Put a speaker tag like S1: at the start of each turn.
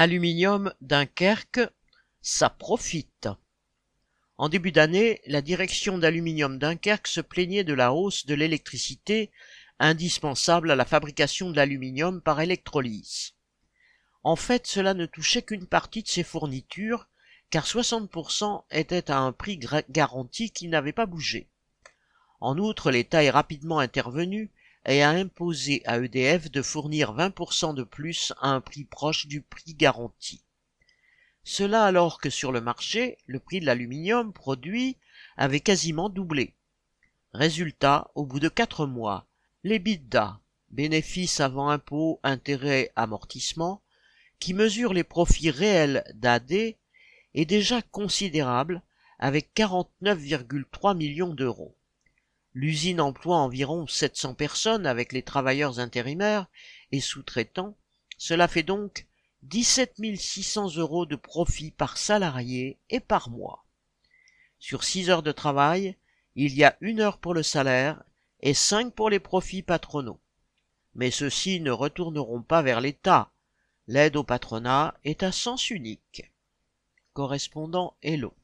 S1: Aluminium Dunkerque, ça profite. En début d'année, la direction d'Aluminium Dunkerque se plaignait de la hausse de l'électricité indispensable à la fabrication de l'aluminium par électrolyse. En fait, cela ne touchait qu'une partie de ses fournitures, car 60% étaient à un prix garanti qui n'avait pas bougé. En outre, l'État est rapidement intervenu et a imposé à EDF de fournir 20% de plus à un prix proche du prix garanti. Cela alors que sur le marché, le prix de l'aluminium produit avait quasiment doublé. Résultat, au bout de quatre mois, les BITDA, bénéfices avant impôts, intérêts, amortissement, qui mesure les profits réels d'AD, est déjà considérable avec 49,3 millions d'euros. L'usine emploie environ 700 personnes avec les travailleurs intérimaires et sous-traitants. Cela fait donc 17 600 euros de profit par salarié et par mois. Sur 6 heures de travail, il y a une heure pour le salaire et 5 pour les profits patronaux. Mais ceux-ci ne retourneront pas vers l'État. L'aide au patronat est à sens unique. Correspondant Hello.